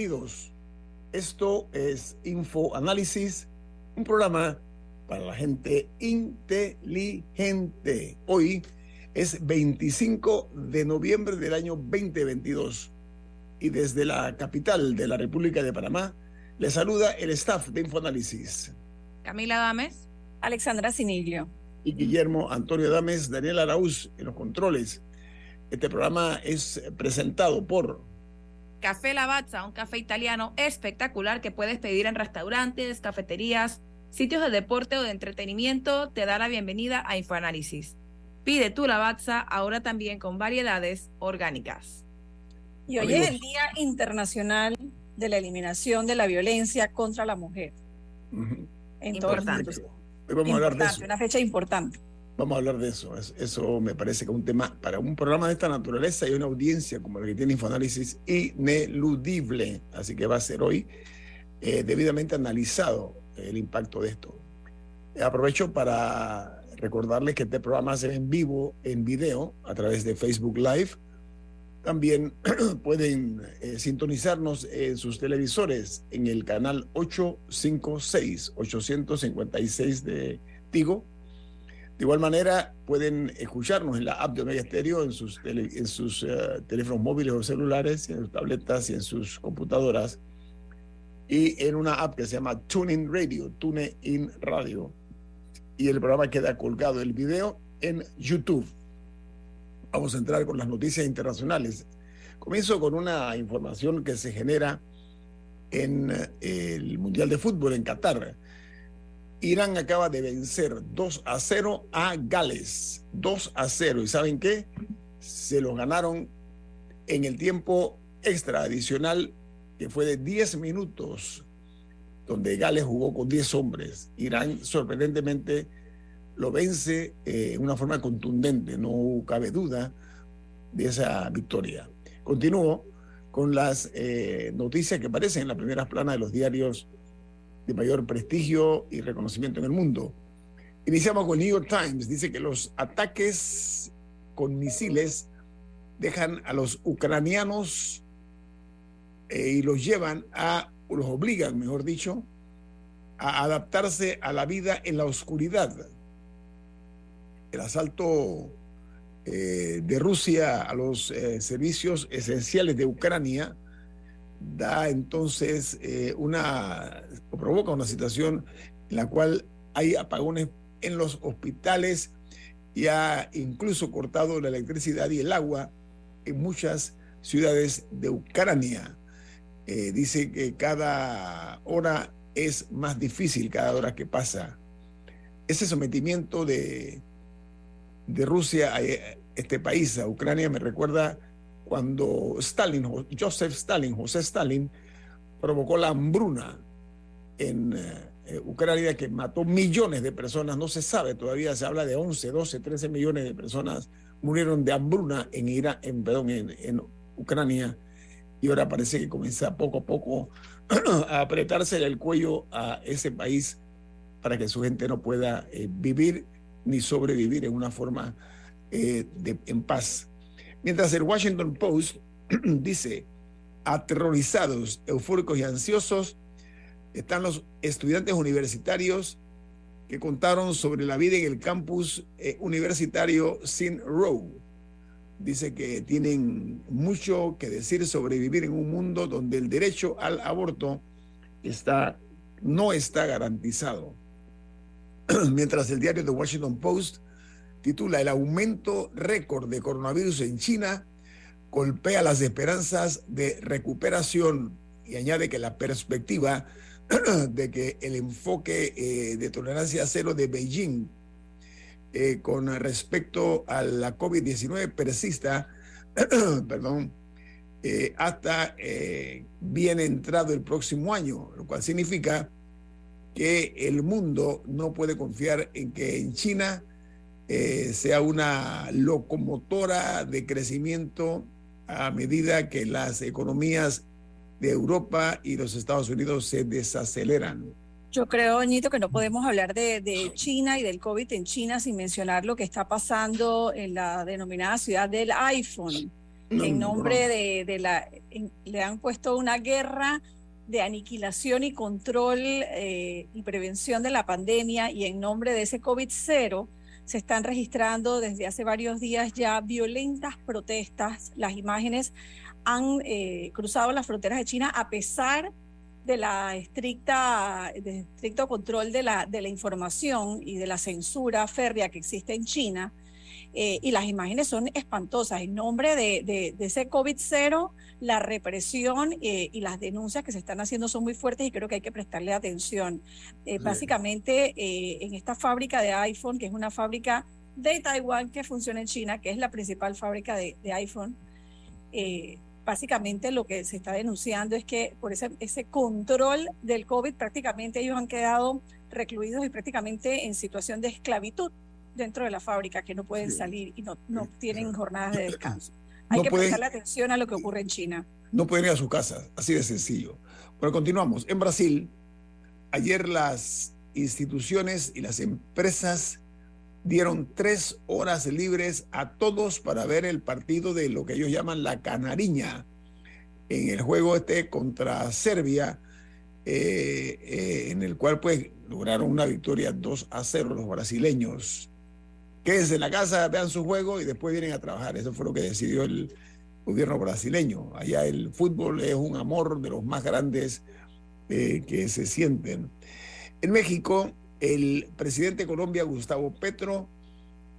Bienvenidos. Esto es Info Análisis, un programa para la gente inteligente. Hoy es 25 de noviembre del año 2022 y desde la capital de la República de Panamá le saluda el staff de Infoanálisis. Camila Dames, Alexandra Siniglio y Guillermo Antonio Dames, Daniel Araúz en los controles. Este programa es presentado por Café Lavazza, un café italiano espectacular que puedes pedir en restaurantes, cafeterías, sitios de deporte o de entretenimiento, te da la bienvenida a Infoanálisis. Pide tu Lavazza ahora también con variedades orgánicas. Y hoy es el Día Internacional de la Eliminación de la Violencia contra la Mujer. importante. vamos a hablar de eso. Una fecha importante. Vamos a hablar de eso. Eso me parece que es un tema para un programa de esta naturaleza y una audiencia como la que tiene Infoanálisis ineludible. Así que va a ser hoy eh, debidamente analizado el impacto de esto. Aprovecho para recordarles que este programa se ve en vivo, en video, a través de Facebook Live. También pueden eh, sintonizarnos en sus televisores en el canal 856, 856 de Tigo de igual manera, pueden escucharnos en la app de Omega Stereo en sus, en sus eh, teléfonos móviles o celulares, en sus tabletas y en sus computadoras. Y en una app que se llama TuneIn Radio, TuneIn Radio. Y el programa queda colgado el video en YouTube. Vamos a entrar con las noticias internacionales. Comienzo con una información que se genera en eh, el Mundial de Fútbol en Qatar Irán acaba de vencer 2 a 0 a Gales. 2 a 0. ¿Y saben qué? Se los ganaron en el tiempo extra adicional, que fue de 10 minutos, donde Gales jugó con 10 hombres. Irán, sorprendentemente, lo vence eh, de una forma contundente. No cabe duda de esa victoria. Continúo con las eh, noticias que aparecen en las primeras planas de los diarios de mayor prestigio y reconocimiento en el mundo. Iniciamos con New York Times. Dice que los ataques con misiles dejan a los ucranianos eh, y los llevan a, los obligan, mejor dicho, a adaptarse a la vida en la oscuridad. El asalto eh, de Rusia a los eh, servicios esenciales de Ucrania da entonces eh, una, o provoca una situación en la cual hay apagones en los hospitales y ha incluso cortado la electricidad y el agua en muchas ciudades de Ucrania. Eh, dice que cada hora es más difícil, cada hora que pasa. Ese sometimiento de, de Rusia a este país, a Ucrania, me recuerda cuando Stalin, Joseph Stalin, José Stalin, provocó la hambruna en eh, Ucrania que mató millones de personas, no se sabe, todavía se habla de 11, 12, 13 millones de personas murieron de hambruna en, Irak, en, perdón, en, Ucrania y ahora parece que comienza poco a poco a apretarse el cuello a ese país para que su gente no pueda eh, vivir ni sobrevivir en una forma eh, de, en paz. Mientras el Washington Post dice, aterrorizados, eufóricos y ansiosos, están los estudiantes universitarios que contaron sobre la vida en el campus eh, universitario Sin Row. Dice que tienen mucho que decir sobre vivir en un mundo donde el derecho al aborto está, no está garantizado. Mientras el diario The Washington Post titula El aumento récord de coronavirus en China golpea las esperanzas de recuperación y añade que la perspectiva de que el enfoque eh, de tolerancia cero de Beijing eh, con respecto a la COVID-19 persista, perdón, eh, hasta bien entrado el próximo año, lo cual significa que el mundo no puede confiar en que en China sea una locomotora de crecimiento a medida que las economías de Europa y los Estados Unidos se desaceleran. Yo creo, Añito, que no podemos hablar de, China y del COVID en China sin mencionar lo que está pasando en la denominada ciudad del iPhone. en nombre de, la... le han puesto una guerra de aniquilación y control eh, y prevención de la pandemia y en nombre de ese COVID cero se están registrando desde hace varios días ya violentas protestas. Las imágenes han eh, cruzado las fronteras de China a pesar de la estricta, de estricto control de la, de la información y de la censura férrea que existe en China. Eh, y las imágenes son espantosas. En nombre de, ese COVID-0, la represión eh, y las denuncias que se están haciendo son muy fuertes y creo que hay que prestarle atención. Eh, básicamente, en esta fábrica de iPhone, que es una fábrica de Taiwán que funciona en China, que es la principal fábrica de, iPhone, básicamente lo que se está denunciando es que por ese, ese control del COVID prácticamente ellos han quedado recluidos y prácticamente en situación de esclavitud dentro de la fábrica que no pueden salir y no, no tienen jornadas de descanso. Hay que prestarle atención a lo que ocurre en China. No pueden ir a su casa, así de sencillo. Bueno, continuamos. En Brasil, ayer las instituciones y las empresas dieron tres horas libres a todos para ver el partido de lo que ellos llaman la Canariña en el juego este contra Serbia, eh, eh, en el cual pues lograron una victoria 2 a 0 los brasileños quédense en la casa, vean su juego y después vienen a trabajar. Eso fue lo que decidió el gobierno brasileño. Allá el fútbol es un amor de los más grandes eh, que se sienten. En México, el presidente de Colombia, Gustavo Petro,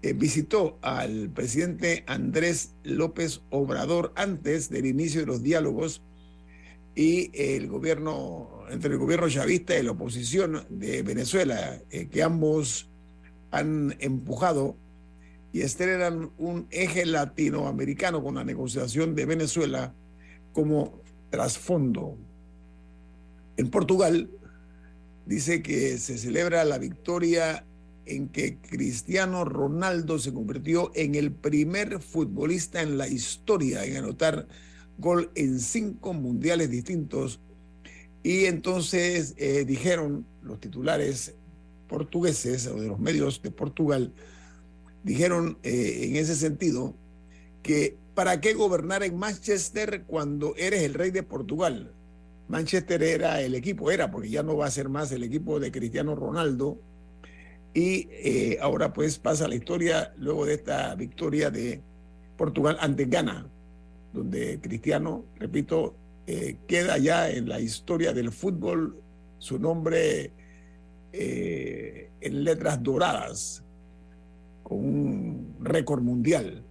eh, visitó al presidente Andrés López Obrador antes del inicio de los diálogos y el gobierno, entre el gobierno chavista y la oposición de Venezuela, eh, que ambos han empujado y estrenan un eje latinoamericano con la negociación de Venezuela como trasfondo. En Portugal dice que se celebra la victoria en que Cristiano Ronaldo se convirtió en el primer futbolista en la historia en anotar gol en cinco mundiales distintos. Y entonces eh, dijeron los titulares portugueses o de los medios de Portugal dijeron eh, en ese sentido que ¿para qué gobernar en Manchester cuando eres el rey de Portugal? Manchester era el equipo, era porque ya no va a ser más el equipo de Cristiano Ronaldo y eh, ahora pues pasa la historia luego de esta victoria de Portugal ante Ghana, donde Cristiano, repito, eh, queda ya en la historia del fútbol su nombre eh, en letras doradas, con un récord mundial.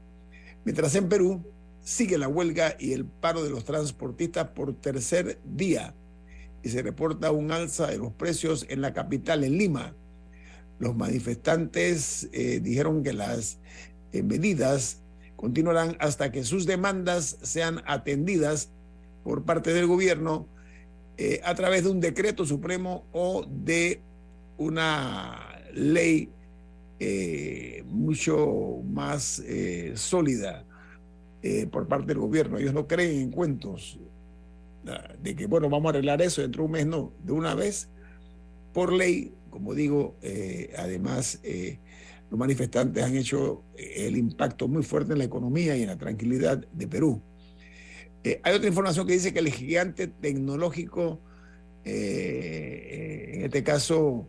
Mientras en Perú sigue la huelga y el paro de los transportistas por tercer día y se reporta un alza de los precios en la capital, en Lima. Los manifestantes eh, dijeron que las eh, medidas continuarán hasta que sus demandas sean atendidas por parte del gobierno a través de un decreto supremo o de una ley eh, mucho más eh, sólida eh, por parte del gobierno. Ellos no creen en cuentos ah, de que, bueno, vamos a arreglar eso dentro de un mes, no, de una vez, por ley, como digo, además los manifestantes han hecho el impacto muy fuerte en la economía y en la tranquilidad de Perú. hay otra información que dice que el gigante tecnológico, en este caso,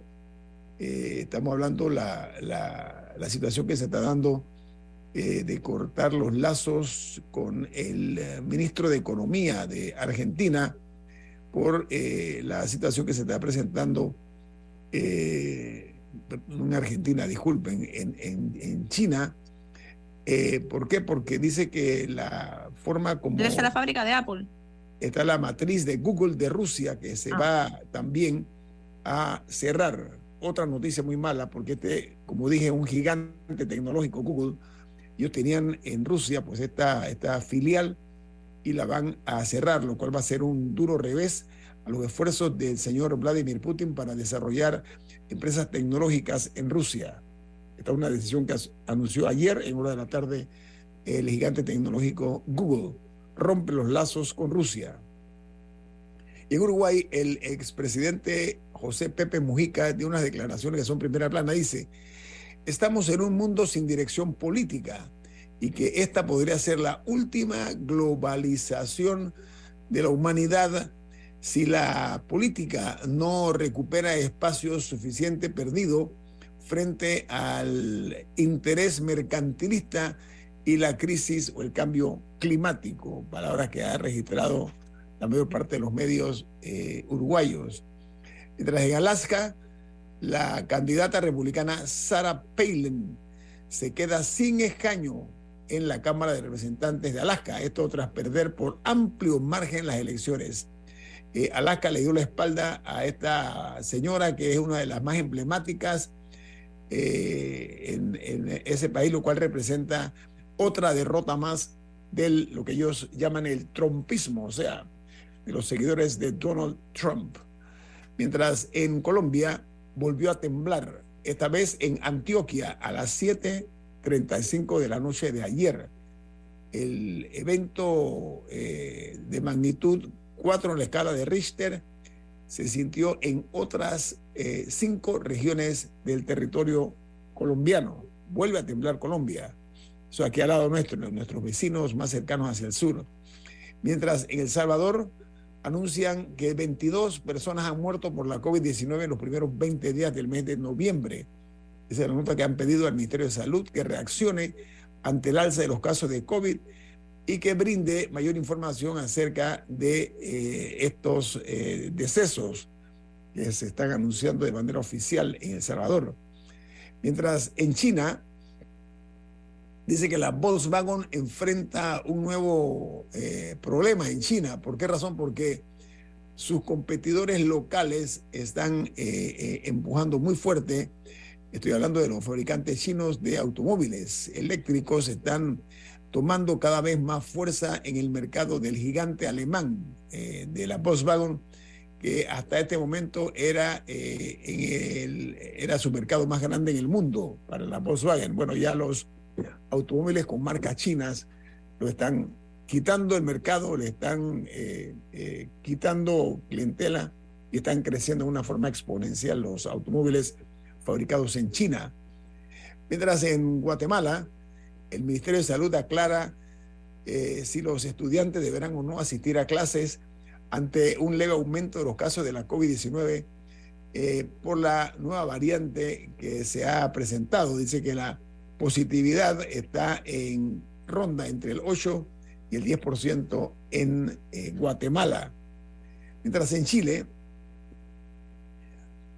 eh, estamos hablando la, la, situación que se está dando eh, de cortar los lazos con el eh, ministro de Economía de Argentina por la situación que se está presentando en Argentina, disculpen, en, en, China. Eh, ¿Por qué? Porque dice que la forma como... Ser la fábrica de Apple. Está la matriz de Google de Rusia que se ah. va también a cerrar. Otra noticia muy mala, porque este, como dije, un gigante tecnológico, Google, ellos tenían en Rusia pues esta, esta filial y la van a cerrar, lo cual va a ser un duro revés a los esfuerzos del señor Vladimir Putin para desarrollar empresas tecnológicas en Rusia. Esta es una decisión que anunció ayer en hora de la tarde el gigante tecnológico Google. Rompe los lazos con Rusia. En Uruguay, el expresidente José Pepe Mujica dio unas declaraciones que son primera plana. Dice, estamos en un mundo sin dirección política y que esta podría ser la última globalización de la humanidad si la política no recupera espacio suficiente perdido frente al interés mercantilista y la crisis o el cambio climático, palabras que ha registrado la mayor parte de los medios eh, uruguayos. Mientras en Alaska, la candidata republicana Sarah Palin se queda sin escaño en la Cámara de Representantes de Alaska, esto tras perder por amplio margen las elecciones. Eh, Alaska le dio la espalda a esta señora que es una de las más emblemáticas eh, en, ese país, lo cual representa otra derrota más de lo que ellos llaman el trumpismo, o sea, de los seguidores de Donald Trump. Mientras en Colombia volvió a temblar, esta vez en Antioquia a las 7.35 de la noche de ayer. El evento eh, de magnitud 4 en la escala de Richter, se sintió en otras eh, cinco regiones del territorio colombiano. Vuelve a temblar Colombia. Eso aquí al lado nuestro, nuestros vecinos más cercanos hacia el sur. Mientras en El Salvador anuncian que 22 personas han muerto por la COVID-19 en los primeros 20 días del mes de noviembre. Esa es la nota que han pedido al Ministerio de Salud que reaccione ante el alza de los casos de COVID y que brinde mayor información acerca de eh, estos eh, decesos que se están anunciando de manera oficial en El Salvador. Mientras en China dice que la Volkswagen enfrenta un nuevo eh, problema en China. ¿Por qué razón? Porque sus competidores locales están empujando muy fuerte. Estoy hablando de los fabricantes chinos de automóviles eléctricos, están tomando cada vez más fuerza en el mercado del gigante alemán eh, de la Volkswagen, que hasta este momento era, eh, era su mercado más grande en el mundo para la Volkswagen. Bueno, ya los automóviles con marcas chinas lo están quitando el mercado, le están eh, quitando clientela y están creciendo de una forma exponencial los automóviles fabricados en China. Mientras en Guatemala, el Ministerio de Salud aclara eh, si los estudiantes deberán o no asistir a clases ante un leve aumento de los casos de la COVID-19 eh, por la nueva variante que se ha presentado. Dice que la positividad está en ronda entre el 8 y el 10% en eh, Guatemala. Mientras en Chile,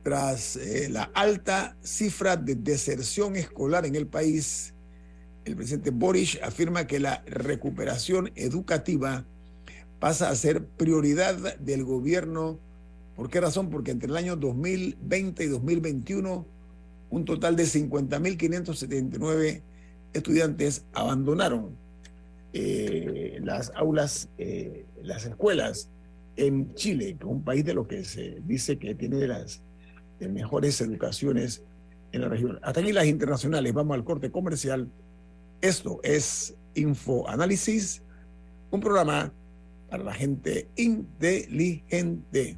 tras la alta cifra de deserción escolar en el país, el presidente Boris afirma que la recuperación educativa pasa a ser prioridad del gobierno. ¿Por qué razón? Porque entre el año 2020 y 2021, un total de 50.579 estudiantes abandonaron eh, las aulas, eh, las escuelas en Chile, que es un país de lo que se dice que tiene de las mejores educaciones en la región. Hasta aquí las internacionales. Vamos al corte comercial esto es Infoanálisis, un programa para la gente inteligente.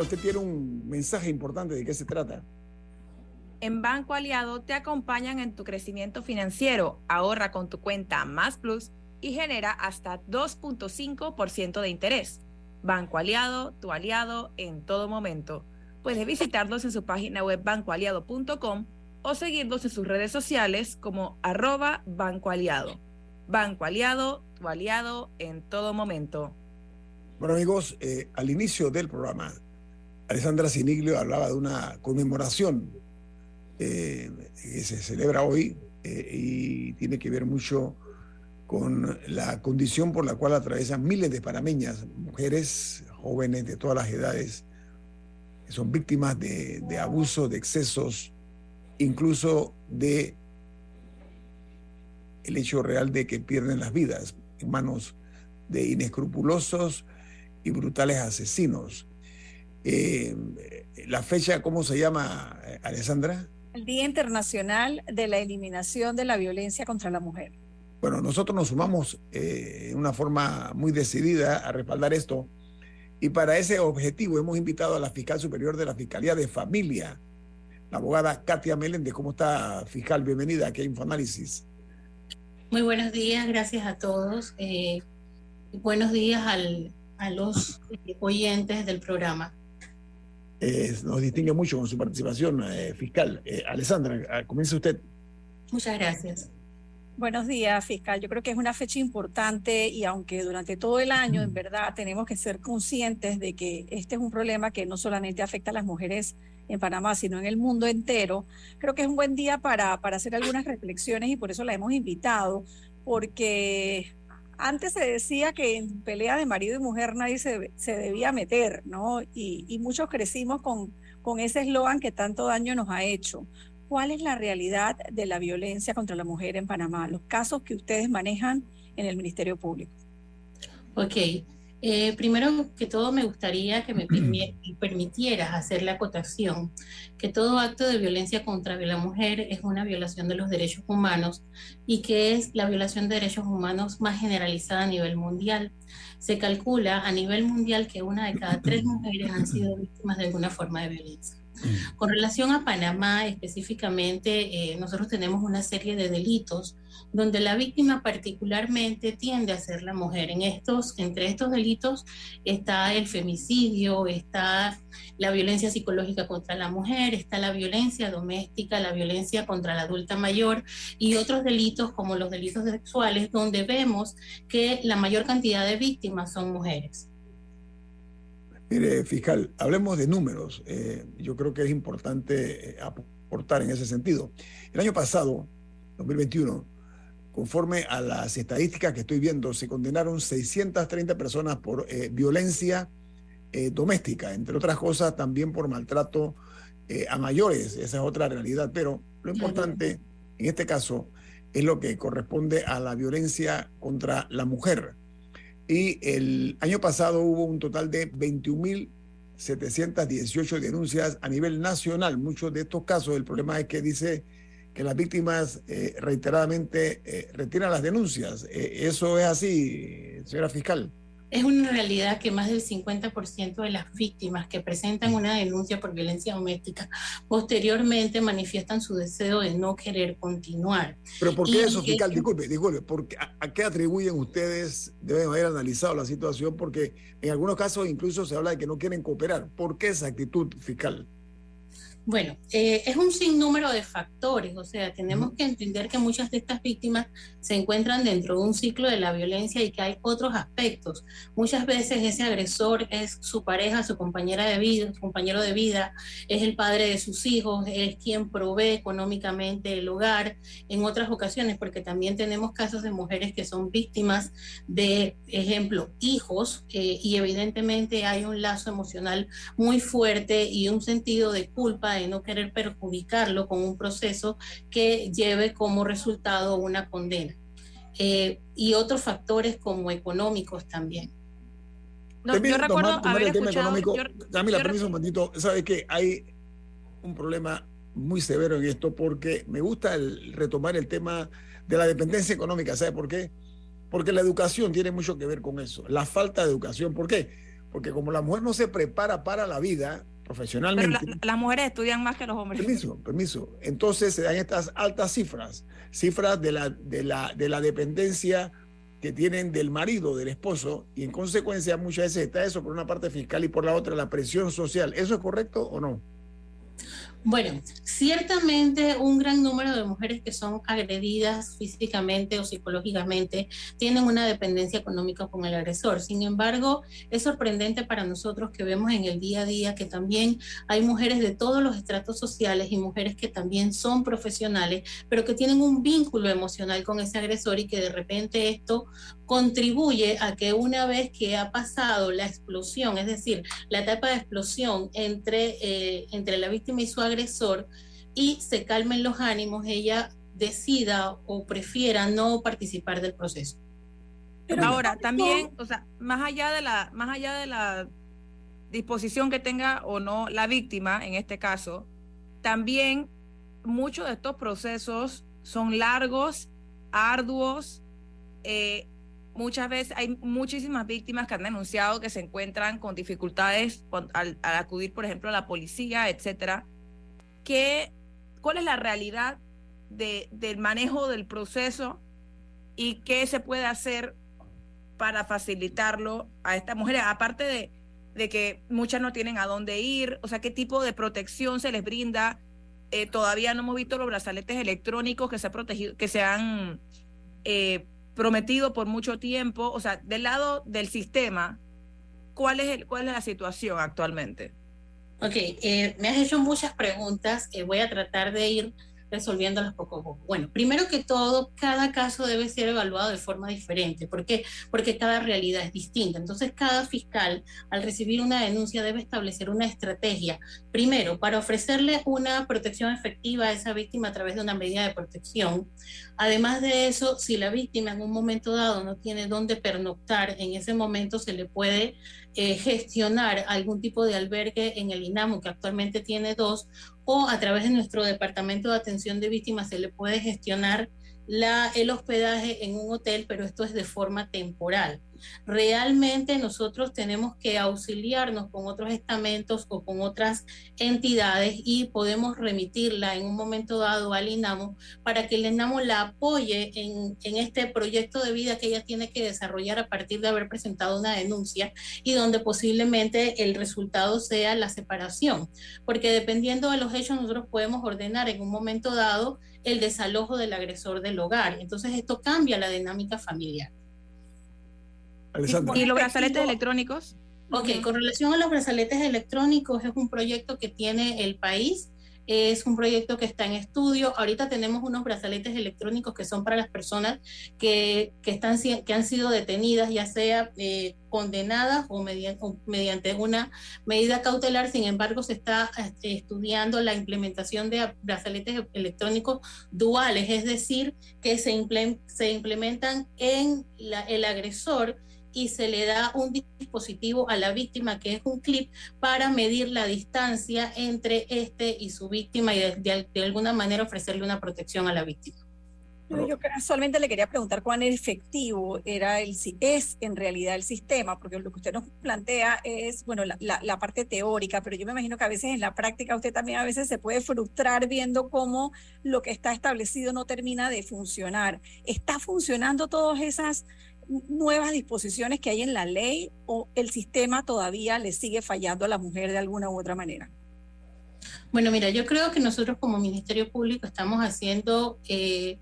Camila, usted tiene un mensaje importante de qué se trata. En Banco Aliado te acompañan en tu crecimiento financiero. Ahorra con tu cuenta Más Plus y genera hasta 2.5% de interés. Banco Aliado, tu aliado en todo momento. Puedes visitarlos en su página web bancoaliado.com o seguirlos en sus redes sociales como arroba Banco Aliado. Banco Aliado, tu aliado en todo momento. Bueno, amigos, eh, al inicio del programa, Alessandra Siniglio hablaba de una conmemoración eh, que se celebra hoy eh, y tiene que ver mucho con la condición por la cual atraviesan miles de panameñas, mujeres, jóvenes de todas las edades, que son víctimas de, de abusos, de excesos, incluso de el hecho real de que pierden las vidas en manos de inescrupulosos y brutales asesinos. Eh, la fecha, ¿cómo se llama, Alessandra? El Día Internacional de la Eliminación de la Violencia contra la Mujer. Bueno, nosotros nos sumamos eh, de una forma muy decidida a respaldar esto y para ese objetivo hemos invitado a la fiscal superior de la Fiscalía de Familia, la abogada Katia Meléndez. ¿Cómo está, fiscal? Bienvenida aquí a Infoanálisis. Muy buenos días, gracias a todos. Eh, buenos días al, a los oyentes del programa. Eh, nos distingue mucho con su participación, eh, fiscal. Eh, Alessandra, comience usted. Muchas gracias. Buenos días, fiscal. Yo creo que es una fecha importante y aunque durante todo el año, en verdad, tenemos que ser conscientes de que este es un problema que no solamente afecta a las mujeres en Panamá, sino en el mundo entero, creo que es un buen día para, para hacer algunas reflexiones y por eso la hemos invitado, porque antes se decía que en pelea de marido y mujer nadie se, se debía meter, ¿no? Y, muchos crecimos con, con ese eslogan que tanto daño nos ha hecho. ¿Cuál es la realidad de la violencia contra la mujer en Panamá? Los casos que ustedes manejan en el Ministerio Público. Ok. Eh, primero que todo me gustaría que me permitieras hacer la acotación que todo acto de violencia contra la mujer es una violación de los derechos humanos y que es la violación de derechos humanos más generalizada a nivel mundial. Se calcula a nivel mundial que una de cada tres mujeres han sido víctimas de alguna forma de violencia. Mm. Con relación a Panamá específicamente, eh, nosotros tenemos una serie de delitos donde la víctima particularmente tiende a ser la mujer. En estos, entre estos delitos está el femicidio, está la violencia psicológica contra la mujer, está la violencia doméstica, la violencia contra la adulta mayor y otros delitos como los delitos sexuales, donde vemos que la mayor cantidad de víctimas son mujeres. Mire, fiscal, hablemos de números. Eh, yo creo que es importante eh, aportar en ese sentido. El año pasado, 2021, conforme a las estadísticas que estoy viendo, se condenaron 630 personas por eh, violencia doméstica, entre otras cosas también por maltrato a mayores. Esa es otra realidad. Pero lo importante en este caso es lo que corresponde a la violencia contra la mujer. Y el año pasado hubo un total de 21.718 denuncias a nivel nacional. Muchos de estos casos, el problema es que dice que las víctimas eh, reiteradamente eh, retiran las denuncias. Eh, ¿Eso es así, señora fiscal? Es una realidad que más del 50% de las víctimas que presentan una denuncia por violencia doméstica posteriormente manifiestan su deseo de no querer continuar. Pero ¿por qué eso, fiscal? Disculpe, disculpe, porque a, qué atribuyen ustedes, deben haber analizado la situación? Porque en algunos casos incluso se habla de que no quieren cooperar. ¿Por qué esa actitud fiscal? Bueno, eh, es un sinnúmero de factores, o sea, tenemos que entender que muchas de estas víctimas se encuentran dentro de un ciclo de la violencia y que hay otros aspectos. Muchas veces ese agresor es su pareja, su compañera de vida, su compañero de vida, es el padre de sus hijos, es quien provee económicamente el hogar. En otras ocasiones, porque también tenemos casos de mujeres que son víctimas de, ejemplo, hijos, eh, y evidentemente hay un lazo emocional muy fuerte y un sentido de culpa de no querer perjudicarlo con un proceso que lleve como resultado una condena. Eh, y otros factores como económicos también. No, yo recuerdo haber el tema económico. Camila, permiso un momentito. Sabes que hay un problema muy severo en esto porque me gusta el, retomar el tema de la dependencia económica. ¿Sabe por qué? Porque la educación tiene mucho que ver con eso. La falta de educación. ¿Por qué? Porque como la mujer no se prepara para la vida, profesionalmente. Pero las mujeres estudian más que los hombres. Permiso, permiso. Entonces se dan estas altas cifras, cifras de la, de la, de la dependencia que tienen del marido, del esposo, y en consecuencia muchas veces está eso por una parte fiscal y por la otra la presión social. ¿Eso es correcto o no? Bueno, ciertamente un gran número de mujeres que son agredidas físicamente o psicológicamente tienen una dependencia económica con el agresor. Sin embargo, es sorprendente para nosotros que vemos en el día a día que también hay mujeres de todos los estratos sociales y mujeres que también son profesionales, pero que tienen un vínculo emocional con ese agresor y que de repente esto contribuye a que una vez que ha pasado la explosión, es decir, la etapa de explosión entre, eh, entre la víctima y su agresor, y se calmen los ánimos, ella decida o prefiera no participar del proceso. Pero ahora, también, o sea, más allá de la, más allá de la disposición que tenga o no la víctima, en este caso, también muchos de estos procesos son largos, arduos, eh, muchas veces hay muchísimas víctimas que han denunciado que se encuentran con dificultades al, acudir, por ejemplo, a la policía, etcétera. ¿Qué, ¿Cuál es la realidad de, del manejo del proceso y qué se puede hacer para facilitarlo a estas mujeres? Aparte de, de que muchas no tienen a dónde ir, o sea, qué tipo de protección se les brinda. Eh, todavía no hemos visto los brazaletes electrónicos que se, ha protegido, que se han eh, prometido por mucho tiempo. O sea, del lado del sistema, ¿cuál es, el, cuál es la situación actualmente? Ok, eh, me has hecho muchas preguntas voy a tratar de ir resolviéndolas poco a poco. Bueno, primero que todo, cada caso debe ser evaluado de forma diferente. ¿Por qué? Porque cada realidad es distinta. Entonces, cada fiscal, al recibir una denuncia, debe establecer una estrategia, primero, para ofrecerle una protección efectiva a esa víctima a través de una medida de protección. Además de eso, si la víctima en un momento dado no tiene dónde pernoctar, en ese momento se le puede eh, gestionar algún tipo de albergue en el INAMU, que actualmente tiene dos, o a través de nuestro Departamento de Atención de Víctimas se le puede gestionar el hospedaje en un hotel, pero esto es de forma temporal. Realmente nosotros tenemos que auxiliarnos con otros estamentos o con otras entidades y podemos remitirla en un momento dado al INAMO para que el INAMO la apoye en, en este proyecto de vida que ella tiene que desarrollar a partir de haber presentado una denuncia y donde posiblemente el resultado sea la separación. Porque dependiendo de los hechos nosotros podemos ordenar en un momento dado el desalojo del agresor del hogar. Entonces esto cambia la dinámica familiar. ¿Y los brazaletes electrónicos? Ok, con relación a los brazaletes electrónicos, es un proyecto que tiene el país es un proyecto que está en estudio. Ahorita tenemos unos brazaletes electrónicos que son para las personas que, están, que han sido detenidas, ya sea eh, condenadas o mediante, mediante una medida cautelar. Sin embargo, se está este, estudiando la implementación de brazaletes electrónicos duales, es decir, que se, se implementan en el agresor y se le da un dispositivo a la víctima que es un clip para medir la distancia entre este y su víctima y de, alguna manera ofrecerle una protección a la víctima. Yo solamente le quería preguntar cuán efectivo era el, es en realidad el sistema, porque lo que usted nos plantea es, bueno, la, la, parte teórica, pero yo me imagino que a veces en la práctica usted también a veces se puede frustrar viendo cómo lo que está establecido no termina de funcionar. ¿Está funcionando todas esas nuevas disposiciones que hay en la ley o el sistema todavía le sigue fallando a la mujer de alguna u otra manera? Bueno, mira, yo creo que nosotros como Ministerio Público estamos haciendo eh,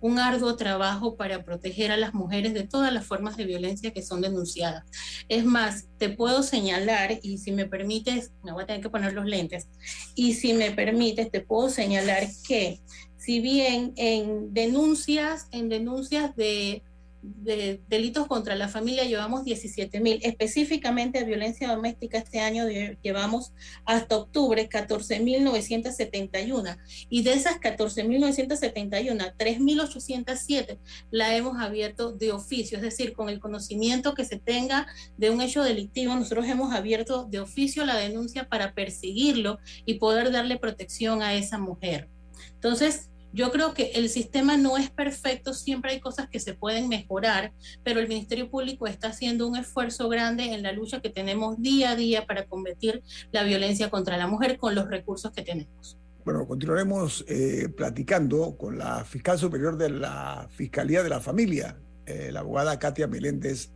un arduo trabajo para proteger a las mujeres de todas las formas de violencia que son denunciadas. Es más, te puedo señalar, y si me permites, me voy a tener que poner los lentes, y si me permites, te puedo señalar que si bien en denuncias, en denuncias de de delitos contra la familia llevamos 17 mil. Específicamente de violencia doméstica este año llevamos hasta octubre 14 mil 971. Y de esas 14 mil 971, 3 mil 807 la hemos abierto de oficio. Es decir, con el conocimiento que se tenga de un hecho delictivo, nosotros hemos abierto de oficio la denuncia para perseguirlo y poder darle protección a esa mujer. Entonces, yo creo que el sistema no es perfecto, siempre hay cosas que se pueden mejorar, pero el Ministerio Público está haciendo un esfuerzo grande en la lucha que tenemos día a día para combatir la violencia contra la mujer con los recursos que tenemos. Bueno, continuaremos eh, platicando con la fiscal superior de la Fiscalía de la Familia, eh, la abogada Katia Meléndez,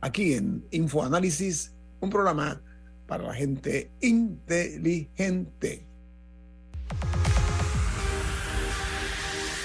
aquí en Infoanálisis, un programa para la gente inteligente.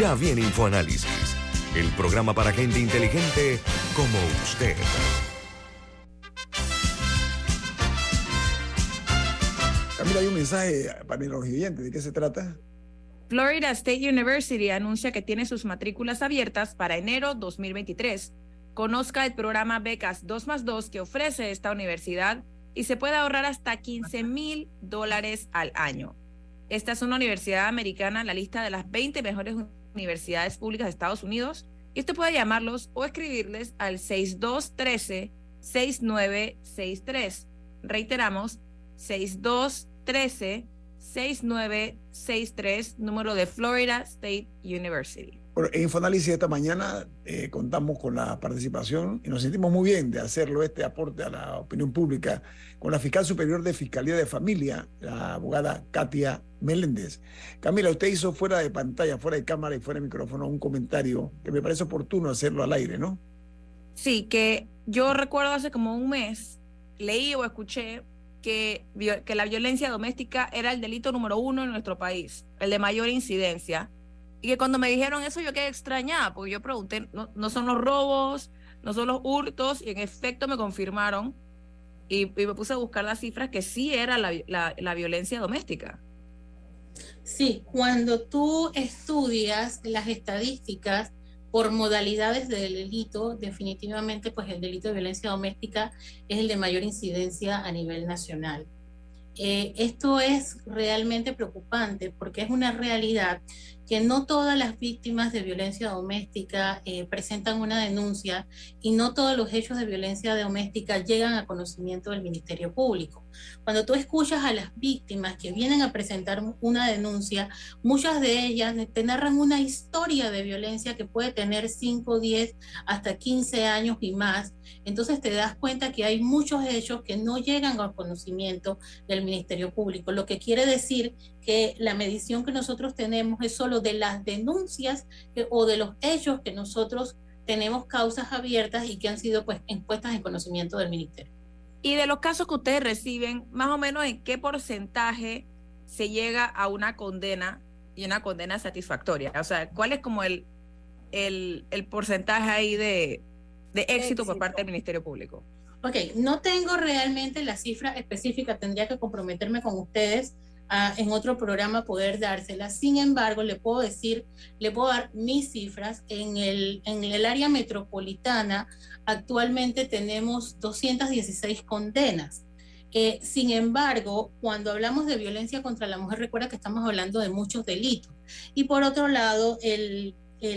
Ya viene InfoAnálisis, el programa para gente inteligente como usted. Camila, hay un mensaje para los oyentes. ¿De qué se trata? Florida State University anuncia que tiene sus matrículas abiertas para enero 2023. Conozca el programa Becas 2 más 2 que ofrece esta universidad y se puede ahorrar hasta 15 mil dólares al año. Esta es una universidad americana en la lista de las 20 mejores universidades públicas de Estados Unidos. Y usted puede llamarlos o escribirles al 6213-6963. Reiteramos, 6213-6963, número de Florida State University. En Infoanálisis esta mañana eh, contamos con la participación y nos sentimos muy bien de hacerlo, este aporte a la opinión pública, con la fiscal superior de Fiscalía de Familia, la abogada Katia Meléndez. Camila, usted hizo fuera de pantalla, fuera de cámara y fuera de micrófono un comentario que me parece oportuno hacerlo al aire, ¿no? Sí, que yo recuerdo hace como un mes, leí o escuché que, que la violencia doméstica era el delito número uno en nuestro país, el de mayor incidencia y que cuando me dijeron eso yo quedé extrañada, porque yo pregunté, no, no son los robos, no son los hurtos, y en efecto me confirmaron y, me puse a buscar las cifras que sí era la, la, violencia doméstica. Sí, cuando tú estudias las estadísticas por modalidades del delito, definitivamente pues el delito de violencia doméstica es el de mayor incidencia a nivel nacional. Eh, esto es realmente preocupante porque es una realidad que no todas las víctimas de violencia doméstica eh, presentan una denuncia y no todos los hechos de violencia doméstica llegan a conocimiento del Ministerio Público. Cuando tú escuchas a las víctimas que vienen a presentar una denuncia, muchas de ellas te narran una historia de violencia que puede tener 5, 10, hasta 15 años y más. Entonces te das cuenta que hay muchos hechos que no llegan al conocimiento del Ministerio Público, lo que quiere decir que la medición que nosotros tenemos es solo de las denuncias o de los hechos que nosotros tenemos causas abiertas y que han sido pues impuestas en conocimiento del ministerio. Y de los casos que ustedes reciben, más o menos en qué porcentaje se llega a una condena y una condena satisfactoria. O sea, ¿cuál es como el, el, porcentaje ahí de, de éxito, por parte del Ministerio Público? Ok, no tengo realmente la cifra específica, tendría que comprometerme con ustedes en otro programa poder dársela. Sin embargo, le puedo decir, le puedo dar mis cifras. En el, en el área metropolitana actualmente tenemos 216 condenas. Eh, sin embargo, cuando hablamos de violencia contra la mujer, recuerda que estamos hablando de muchos delitos. Y por otro lado, el,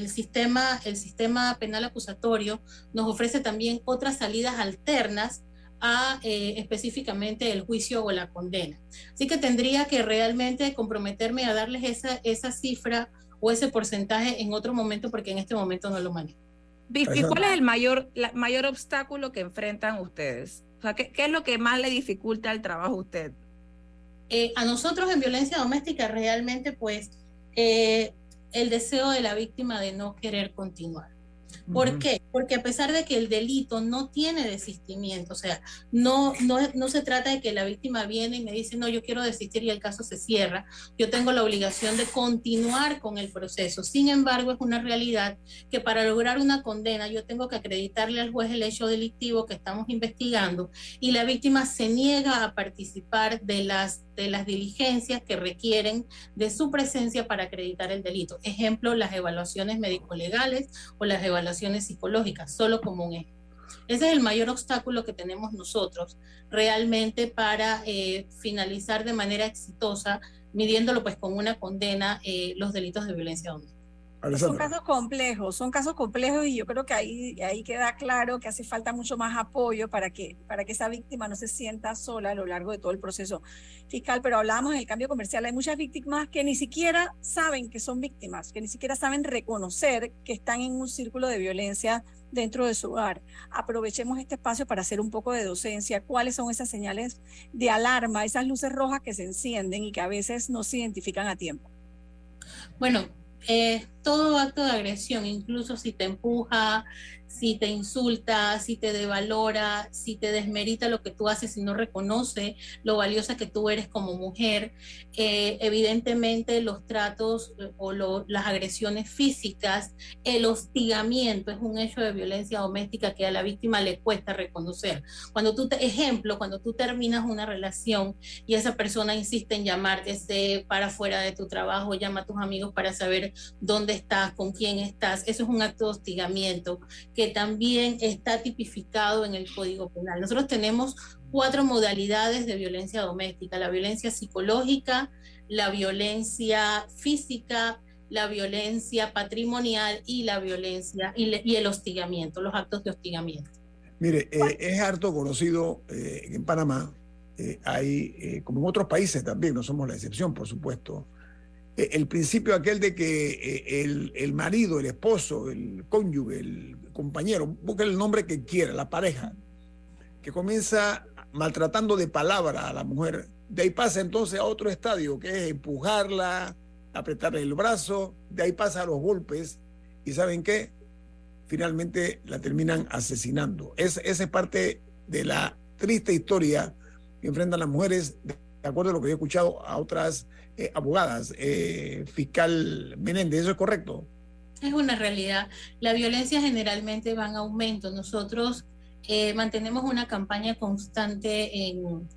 sistema, el sistema penal acusatorio nos ofrece también otras salidas alternas a eh, específicamente el juicio o la condena. Así que tendría que realmente comprometerme a darles esa cifra o ese porcentaje en otro momento porque en este momento no lo manejo. ¿Y cuál es el mayor, mayor obstáculo que enfrentan ustedes? O sea, ¿qué, es lo que más le dificulta el trabajo a usted? Eh, a nosotros en violencia doméstica realmente pues eh, el deseo de la víctima de no querer continuar. ¿Por qué? Porque a pesar de que el delito no tiene desistimiento, o sea, no, no, no se trata de que la víctima viene y me dice, no, yo quiero desistir y el caso se cierra, yo tengo la obligación de continuar con el proceso. Sin embargo, es una realidad que para lograr una condena yo tengo que acreditarle al juez el hecho delictivo que estamos investigando y la víctima se niega a participar de las de las diligencias que requieren de su presencia para acreditar el delito. Ejemplo, las evaluaciones médico-legales o las evaluaciones psicológicas, solo como un ejemplo. Ese es el mayor obstáculo que tenemos nosotros realmente para eh, finalizar de manera exitosa, midiéndolo pues con una condena, eh, los delitos de violencia doméstica. Son casos complejos, son casos complejos y yo creo que ahí, ahí queda claro que hace falta mucho más apoyo para que, para que esa víctima no se sienta sola a lo largo de todo el proceso fiscal. Pero hablábamos del cambio comercial, hay muchas víctimas que ni siquiera saben que son víctimas, que ni siquiera saben reconocer que están en un círculo de violencia dentro de su hogar. Aprovechemos este espacio para hacer un poco de docencia. ¿Cuáles son esas señales de alarma, esas luces rojas que se encienden y que a veces no se identifican a tiempo? Bueno, eh, todo acto de agresión, incluso si te empuja, si te insulta, si te devalora, si te desmerita lo que tú haces y no reconoce lo valiosa que tú eres como mujer. Eh, evidentemente los tratos eh, o las agresiones físicas, el hostigamiento es un hecho de violencia doméstica que a la víctima le cuesta reconocer. Cuando tú, ejemplo, cuando tú terminas una relación y esa persona insiste en llamarte para fuera de tu trabajo, llama a tus amigos para saber dónde estás, con quién estás, eso es un acto de hostigamiento que también está tipificado en el Código Penal. Nosotros tenemos cuatro modalidades de violencia doméstica, la violencia psicológica, la violencia física, la violencia patrimonial y la violencia y, el hostigamiento, los actos de hostigamiento. Mire, eh, es harto conocido eh, en Panamá, eh, hay, como en otros países también, no somos la excepción, por supuesto, el principio aquel de que el, el, marido, el esposo, el cónyuge, el compañero, busque el nombre que quiera, la pareja, que comienza maltratando de palabra a la mujer, de ahí pasa entonces a otro estadio, que es empujarla, apretarle el brazo, de ahí pasa a los golpes, y ¿saben qué? Finalmente la terminan asesinando. Es, esa es parte de la triste historia que enfrentan las mujeres, de acuerdo a lo que he escuchado a otras eh, abogadas. Eh, fiscal Menéndez, ¿eso es correcto? Es una realidad. La violencia generalmente va en aumento. Nosotros eh, mantenemos una campaña constante en,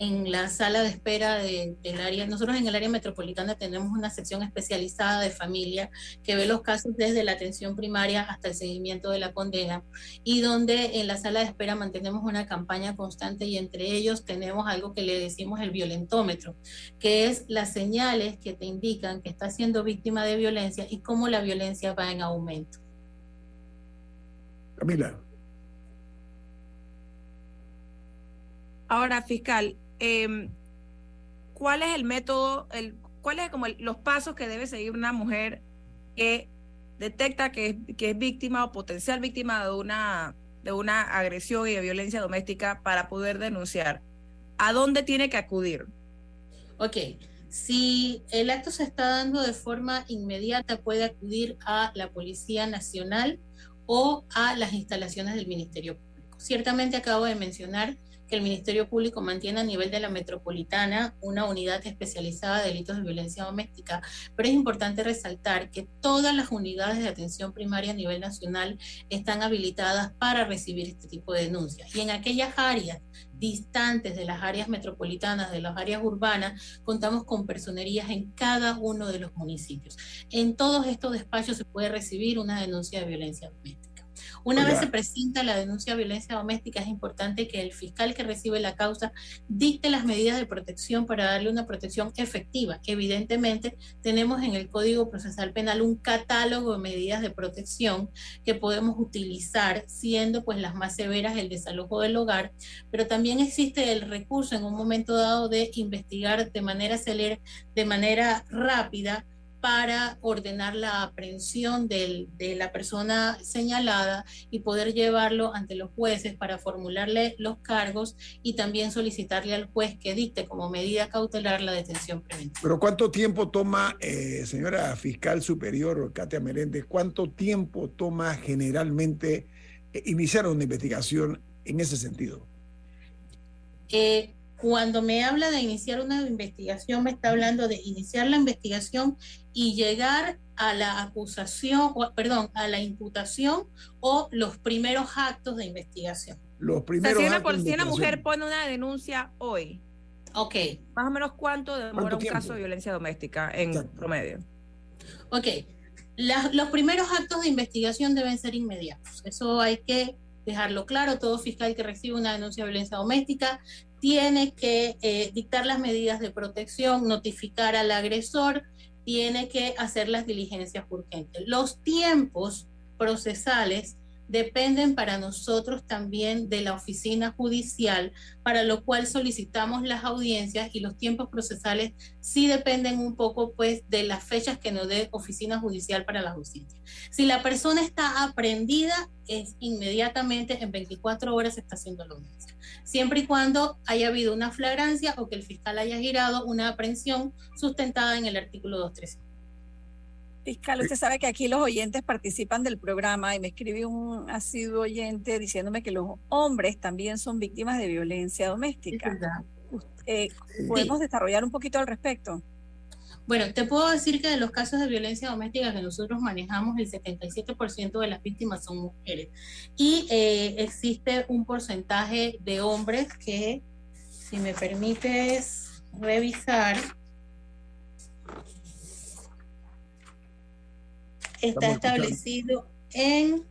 en la sala de espera del área. Nosotros en el área metropolitana tenemos una sección especializada de familia que ve los casos desde la atención primaria hasta el seguimiento de la condena y donde en la sala de espera mantenemos una campaña constante y entre ellos tenemos algo que le decimos el violentómetro, que es las señales que te indican que estás siendo víctima de violencia y cómo la violencia va en aumento. Camila. Ahora, fiscal, eh, ¿cuál es el método, el, cuáles como los pasos que debe seguir una mujer que detecta que es, que es víctima o potencial víctima de una, de una agresión y de violencia doméstica para poder denunciar? ¿A dónde tiene que acudir? Ok, si el acto se está dando de forma inmediata, puede acudir a la Policía Nacional o a las instalaciones del Ministerio Público. Ciertamente acabo de mencionar que el Ministerio Público mantiene a nivel de la metropolitana una unidad especializada de delitos de violencia doméstica, pero es importante resaltar que todas las unidades de atención primaria a nivel nacional están habilitadas para recibir este tipo de denuncias. Y en aquellas áreas distantes de las áreas metropolitanas, de las áreas urbanas, contamos con personerías en cada uno de los municipios. En todos estos despachos se puede recibir una denuncia de violencia doméstica. Una vez se presenta la denuncia de violencia doméstica, es importante que el fiscal que recibe la causa dicte las medidas de protección para darle una protección efectiva. Evidentemente, tenemos en el Código Procesal Penal un catálogo de medidas de protección que podemos utilizar, siendo pues las más severas el desalojo del hogar, pero también existe el recurso en un momento dado de investigar de manera celere, de manera rápida, para ordenar la aprehensión de la persona señalada y poder llevarlo ante los jueces para formularle los cargos y también solicitarle al juez que dicte como medida cautelar la detención preventiva. Pero ¿cuánto tiempo toma, eh, señora fiscal superior Katia Meréndez, cuánto tiempo toma generalmente eh, iniciar una investigación en ese sentido? Eh, cuando me habla de iniciar una investigación, me está hablando de iniciar la investigación y llegar a la acusación, o, perdón, a la imputación o los primeros actos de investigación. Los primeros actos si una mujer pone una denuncia hoy, ok. Más o menos cuánto demora un caso de violencia doméstica en promedio. Ok. los primeros actos de investigación deben ser inmediatos. Eso hay que dejarlo claro. Todo fiscal que recibe una denuncia de violencia doméstica tiene que eh, dictar las medidas de protección, notificar al agresor, tiene que hacer las diligencias urgentes. Los tiempos procesales dependen para nosotros también de la oficina judicial, para lo cual solicitamos las audiencias y los tiempos procesales sí dependen un poco pues de las fechas que nos dé oficina judicial para la justicia. Si la persona está aprendida, es inmediatamente en 24 horas se está haciendo la audiencia, siempre y cuando haya habido una flagrancia o que el fiscal haya girado una aprehensión sustentada en el artículo 235. Fiscal, usted sabe que aquí los oyentes participan del programa y me escribe un asiduo oyente diciéndome que los hombres también son víctimas de violencia doméstica. Eh, ¿Podemos desarrollar un poquito al respecto? Bueno, te puedo decir que de los casos de violencia doméstica que nosotros manejamos, el 77% de las víctimas son mujeres. Y eh, existe un porcentaje de hombres que, si me permites revisar, está establecido en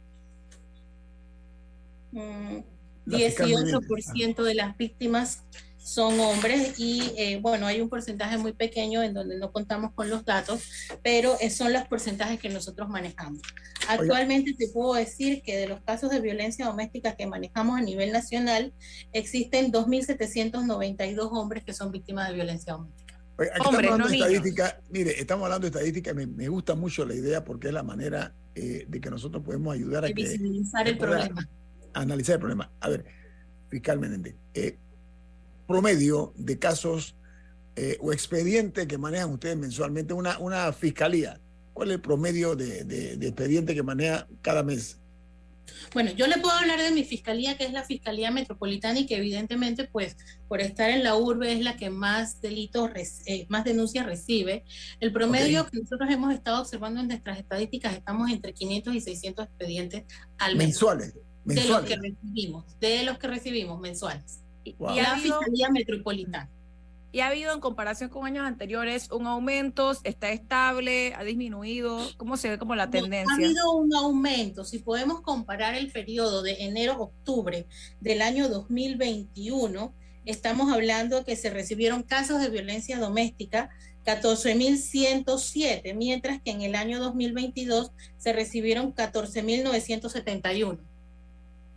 18% mm, de las víctimas son hombres y eh, bueno, hay un porcentaje muy pequeño en donde no contamos con los datos, pero son los porcentajes que nosotros manejamos. Actualmente te puedo decir que de los casos de violencia doméstica que manejamos a nivel nacional, existen 2.792 hombres que son víctimas de violencia doméstica. Estamos hablando de estadística, mire, estamos hablando de estadística, me, me, gusta mucho la idea porque es la manera eh, de que nosotros podemos ayudar a que, visibilizar el problema. analizar el problema. A ver, fiscalmente, eh, promedio de casos eh, o expedientes que manejan ustedes mensualmente, una, una fiscalía. ¿Cuál es el promedio de, de, de expediente que maneja cada mes? Bueno, yo le puedo hablar de mi fiscalía, que es la Fiscalía Metropolitana y que evidentemente, pues, por estar en la urbe es la que más delitos, eh, más denuncias recibe. El promedio que nosotros hemos estado observando en nuestras estadísticas, estamos entre 500 y 600 expedientes al mes. Mensuales. De los que recibimos, de los que recibimos mensuales. Y la Fiscalía Metropolitana. ¿Y ha habido en comparación con años anteriores un aumento? ¿Está estable? ¿Ha disminuido? ¿Cómo se ve como la tendencia? ha habido un aumento. Si podemos comparar el periodo de enero-octubre del año 2021, estamos hablando que se recibieron casos de violencia doméstica 14.107, mientras que en el año 2022 se recibieron 14.971.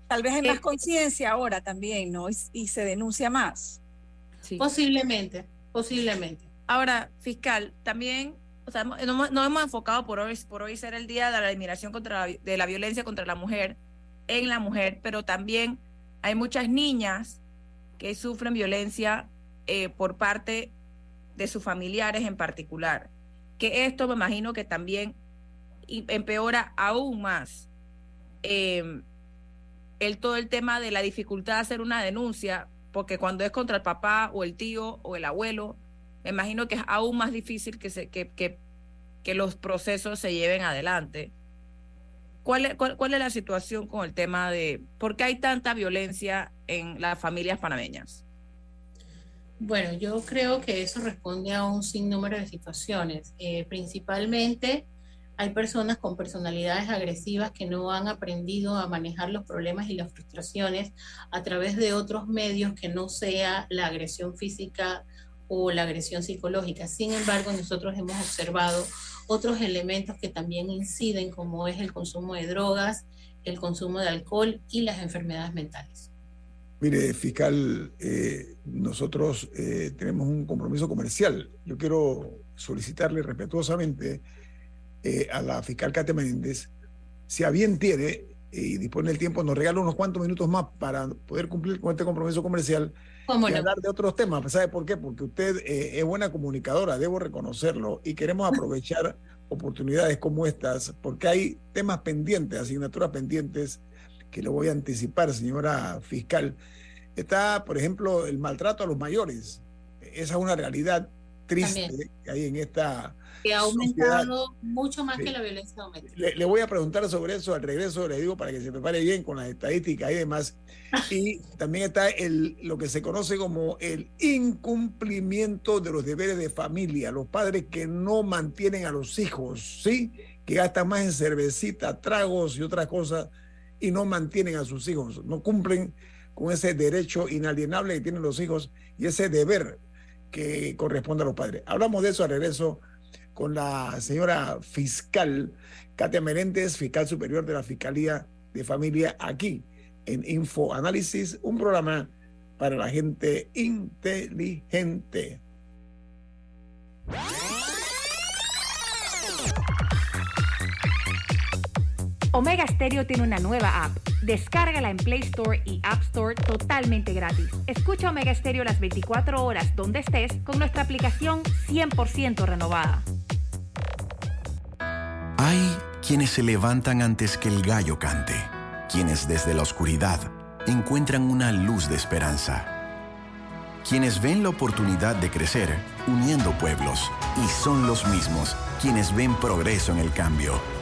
Tal vez hay más eh, conciencia ahora también, ¿no? y se denuncia más. Posiblemente, posiblemente. Ahora, fiscal, también, o sea, nos no hemos enfocado por hoy, por hoy ser el día de la eliminación contra de la violencia contra la mujer en la mujer, pero también hay muchas niñas que sufren violencia eh, por parte de sus familiares en particular. Que esto me imagino que también empeora aún más em, el todo el tema de la dificultad de hacer una denuncia porque cuando es contra el papá o el tío o el abuelo, me imagino que es aún más difícil que, se, que, que, que los procesos se lleven adelante. ¿Cuál es, cuál, es la situación con el tema de por qué hay tanta violencia en las familias panameñas? Bueno, yo creo que eso responde a un sinnúmero de situaciones, eh, principalmente hay personas con personalidades agresivas que no han aprendido a manejar los problemas y las frustraciones a través de otros medios que no sea la agresión física o la agresión psicológica. Sin embargo, nosotros hemos observado otros elementos que también inciden, como es el consumo de drogas, el consumo de alcohol y las enfermedades mentales. Mire, fiscal, eh, nosotros eh, tenemos un compromiso comercial. Yo quiero solicitarle respetuosamente eh, a la fiscal Kate Menéndez, si a bien tiene y dispone el tiempo, nos regala unos cuantos minutos más para poder cumplir con este compromiso comercial y hablar de otros temas. ¿Sabe por qué? Porque usted eh, es buena comunicadora, debo reconocerlo, y queremos aprovechar oportunidades como estas, porque hay temas pendientes, asignaturas pendientes, que le voy a anticipar, señora fiscal. Está, por ejemplo, el maltrato a los mayores. Esa es una realidad triste que hay en esta que ha aumentado mucho más que la violencia doméstica. Le, voy a preguntar sobre eso al regreso, le digo, para que se prepare bien con las estadísticas y demás. Y también está el, lo que se conoce como el incumplimiento de los deberes de familia, los padres que no mantienen a los hijos, ¿sí? Que gastan más en cervecita, tragos y otras cosas y no mantienen a sus hijos, no cumplen con ese derecho inalienable que tienen los hijos y ese deber que corresponde a los padres. Hablamos de eso al regreso con la señora fiscal Katia Menéndez, fiscal superior de la Fiscalía de Familia, aquí en Info Análisis, un programa para la gente inteligente. Omega Stereo tiene una nueva app. Descárgala en Play Store y App Store totalmente gratis. Escucha Omega Stereo las 24 horas donde estés con nuestra aplicación 100% renovada. Hay quienes se levantan antes que el gallo cante, quienes desde la oscuridad encuentran una luz de esperanza, quienes ven la oportunidad de crecer uniendo pueblos y son los mismos quienes ven progreso en el cambio.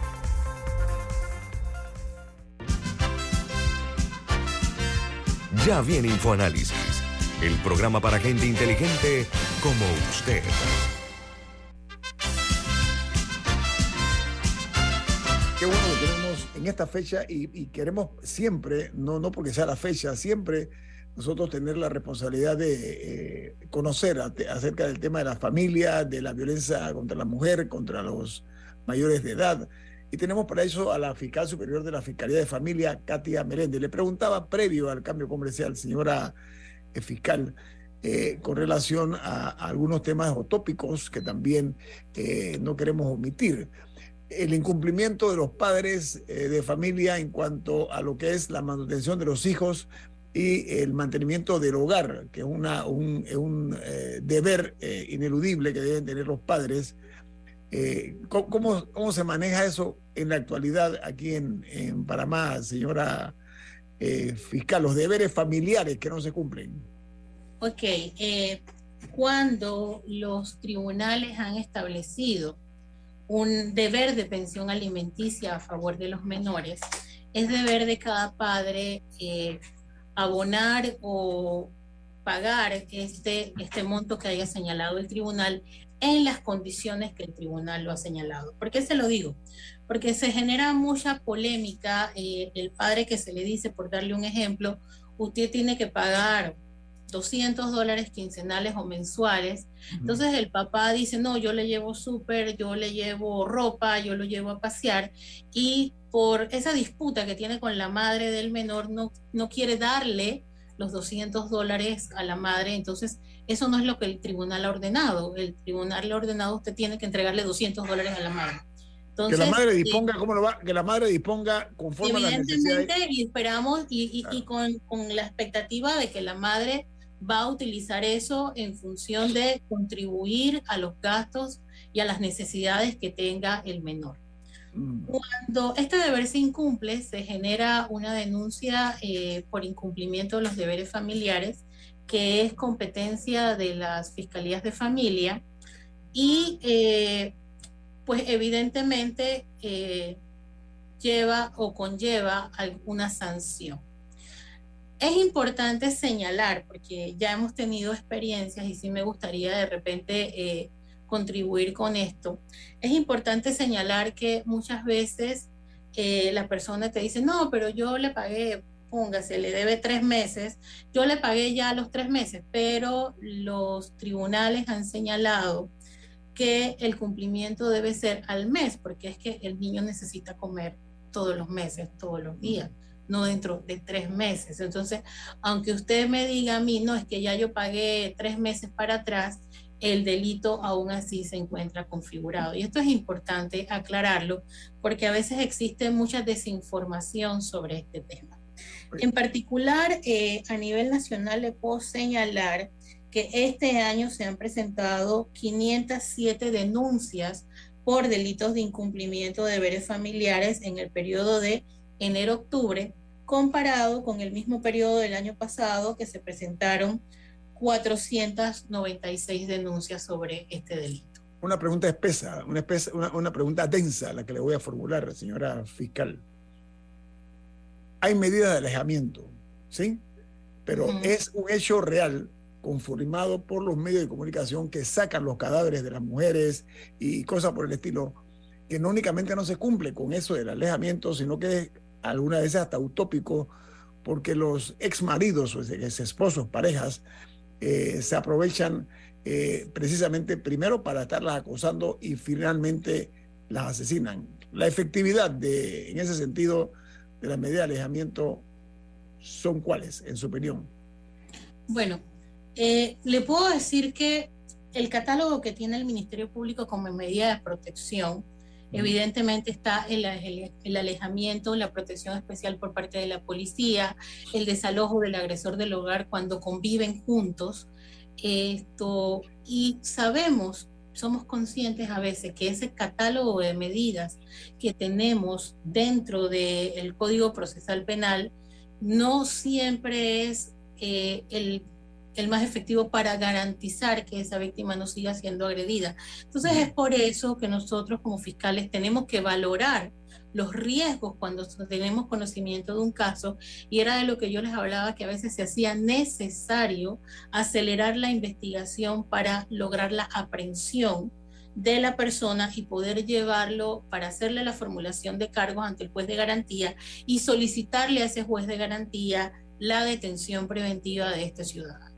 Ya viene InfoAnálisis, el programa para gente inteligente como usted. Qué bueno que tenemos en esta fecha y, queremos siempre, no, no porque sea la fecha, siempre nosotros tener la responsabilidad de eh, conocer acerca del tema de la familia, de la violencia contra la mujer, contra los mayores de edad. Y tenemos para eso a la fiscal superior de la Fiscalía de Familia, Katia Merende. Le preguntaba previo al cambio comercial, señora eh, fiscal, eh, con relación a, algunos temas o tópicos que también no queremos omitir el incumplimiento de los padres eh, de familia en cuanto a lo que es la manutención de los hijos y el mantenimiento del hogar, que es un, eh, deber eh, ineludible que deben tener los padres. ¿Cómo, ¿cómo, se maneja eso en la actualidad aquí en, en Panamá, señora fiscal? Los deberes familiares que no se cumplen. Ok, cuando los tribunales han establecido un deber de pensión alimenticia a favor de los menores, es deber de cada padre eh, abonar o pagar este, este monto que haya señalado el tribunal en las condiciones que el tribunal lo ha señalado. ¿Por qué se lo digo? Porque se genera mucha polémica. Eh, el padre que se le dice, por darle un ejemplo, usted tiene que pagar 200 dólares quincenales o mensuales. Entonces el papá dice, no, yo le llevo súper, yo le llevo ropa, yo lo llevo a pasear y por esa disputa que tiene con la madre del menor no, no quiere darle los 200 dólares a la madre. Entonces eso no es lo que el tribunal ha ordenado. El tribunal le ha ordenado, usted tiene que entregarle 200 dólares a la madre que la madre disponga, ¿cómo lo va? Que la madre disponga conforme a las necesidades. y esperamos y, y, con, con, la expectativa de que la madre va a utilizar eso en función de contribuir a los gastos y a las necesidades que tenga el menor. Mm. Cuando este deber se incumple, se genera una denuncia eh, por incumplimiento de los deberes familiares, que es competencia de las fiscalías de familia y eh, pues evidentemente eh, lleva o conlleva alguna sanción. Es importante señalar, porque ya hemos tenido experiencias y sí me gustaría de repente eh, contribuir con esto, es importante señalar que muchas veces eh, la persona te dice, no, pero yo le pagué, póngase, le debe tres meses, yo le pagué ya los tres meses, pero los tribunales han señalado que el cumplimiento debe ser al mes, porque es que el niño necesita comer todos los meses, todos los días no dentro de tres meses. Entonces, aunque usted me diga a mí, no, es que ya yo pagué tres meses para atrás, el delito aún así se encuentra configurado. Y esto es importante aclararlo porque a veces existe mucha desinformación sobre este tema. En particular, eh, a nivel nacional le puedo señalar que este año se han presentado 507 denuncias por delitos de incumplimiento de deberes familiares en el periodo de enero-octubre, comparado con el mismo periodo del año pasado que se presentaron 496 denuncias sobre este delito. Una pregunta espesa, una, espesa, una, pregunta densa la que le voy a formular, señora fiscal. Hay medidas de alejamiento, ¿sí? Pero es un hecho real confirmado por los medios de comunicación que sacan los cadáveres de las mujeres y cosas por el estilo, que no únicamente no se cumple con eso del alejamiento, sino que alguna veces hasta utópico, porque los ex maridos o ex esposos, parejas, eh, se aprovechan eh, precisamente primero para estarlas acosando y finalmente las asesinan. La efectividad de, en ese sentido, de las medidas de alejamiento son cuáles, en su opinión? Bueno, Eh, le puedo decir que el catálogo que tiene el Ministerio Público como medida de protección, evidentemente está el, el, alejamiento, la protección especial por parte de la policía, el desalojo del agresor del hogar cuando conviven juntos. Esto, y sabemos, somos conscientes a veces que ese catálogo de medidas que tenemos dentro del Código Procesal Penal no siempre es eh, el el más efectivo para garantizar que esa víctima no siga siendo agredida. Entonces es por eso que nosotros como fiscales tenemos que valorar los riesgos cuando tenemos conocimiento de un caso y era de lo que yo les hablaba que a veces se hacía necesario acelerar la investigación para lograr la aprehensión de la persona y poder llevarlo para hacerle la formulación de cargos ante el juez de garantía y solicitarle a ese juez de garantía la detención preventiva de este ciudadano.